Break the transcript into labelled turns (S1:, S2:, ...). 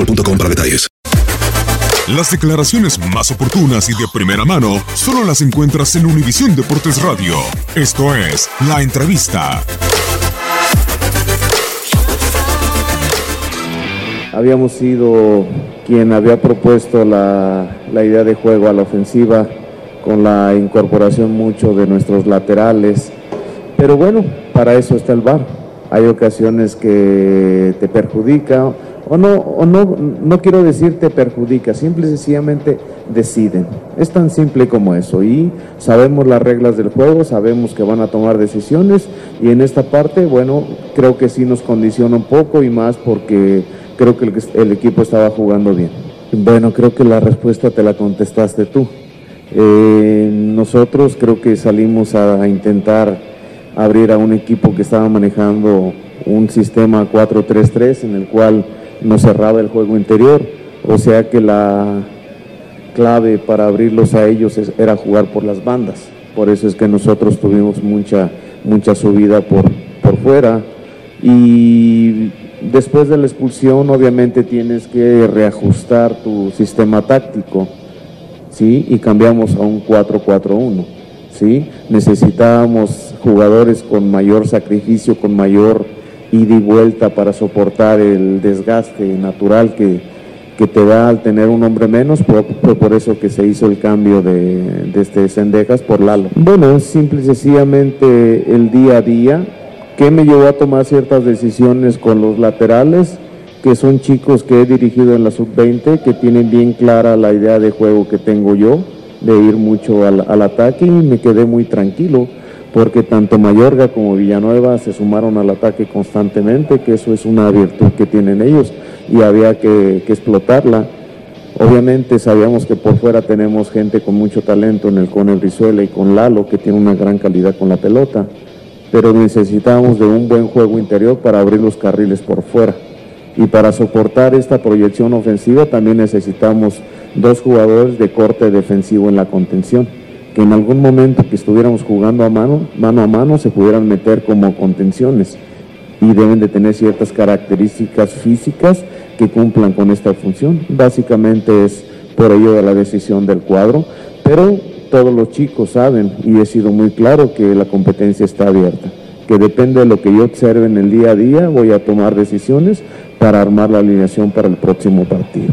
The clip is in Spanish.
S1: boostmobile.com para detalles.
S2: Las declaraciones más oportunas y de primera mano solo las encuentras en Univisión Deportes Radio. Esto es La Entrevista.
S3: Habíamos sido quien había propuesto la, la idea de juego a la ofensiva con la incorporación mucho de nuestros laterales. Pero bueno, para eso está el VAR. Hay ocasiones que te perjudica o no, o no, no quiero decir te perjudica, simple y sencillamente deciden. Es tan simple como eso. Y sabemos las reglas del juego, sabemos que van a tomar decisiones y en esta parte, bueno, creo que sí nos condiciona un poco y más porque creo que el, el equipo estaba jugando bien. Bueno, creo que la respuesta te la contestaste tú. Eh, nosotros creo que salimos a, intentar abrir a un equipo que estaba manejando un sistema 4-3-3 en el cual no cerraba el juego interior, o sea que la clave para abrirlos a ellos era jugar por las bandas. Por eso es que nosotros tuvimos mucha, mucha subida por, por fuera. Y después de la expulsión, obviamente tienes que reajustar tu sistema táctico, ¿sí? Y cambiamos a un 4-4-1, ¿sí? Necesitábamos jugadores con mayor sacrificio, con mayor ida y vuelta para soportar el desgaste natural que, que te da al tener un hombre menos, fue, fue, por eso que se hizo el cambio de, de este Sendejas por Lalo. Bueno, simple y sencillamente el día a día que me llevó a tomar ciertas decisiones con los laterales, que son chicos que he dirigido en la sub-20, que tienen bien clara la idea de juego que tengo yo, de ir mucho al, al ataque y me quedé muy tranquilo porque tanto Mayorga como Villanueva se sumaron al ataque constantemente, que eso es una virtud que tienen ellos y había que, explotarla. Obviamente sabíamos que por fuera tenemos gente con mucho talento en el Cone Brizuela y con Lalo, que tiene una gran calidad con la pelota, pero necesitábamos de un buen juego interior para abrir los carriles por fuera. Y para soportar esta proyección ofensiva también necesitamos dos jugadores de corte defensivo en la contención en algún momento que estuviéramos jugando a mano, mano a mano, se pudieran meter como contenciones y deben de tener ciertas características físicas que cumplan con esta función. Básicamente es por ello de la decisión del cuadro, pero todos los chicos saben y he sido muy claro que la competencia está abierta, que depende de lo que yo observe en el día a día, voy a tomar decisiones para armar la alineación para el próximo partido.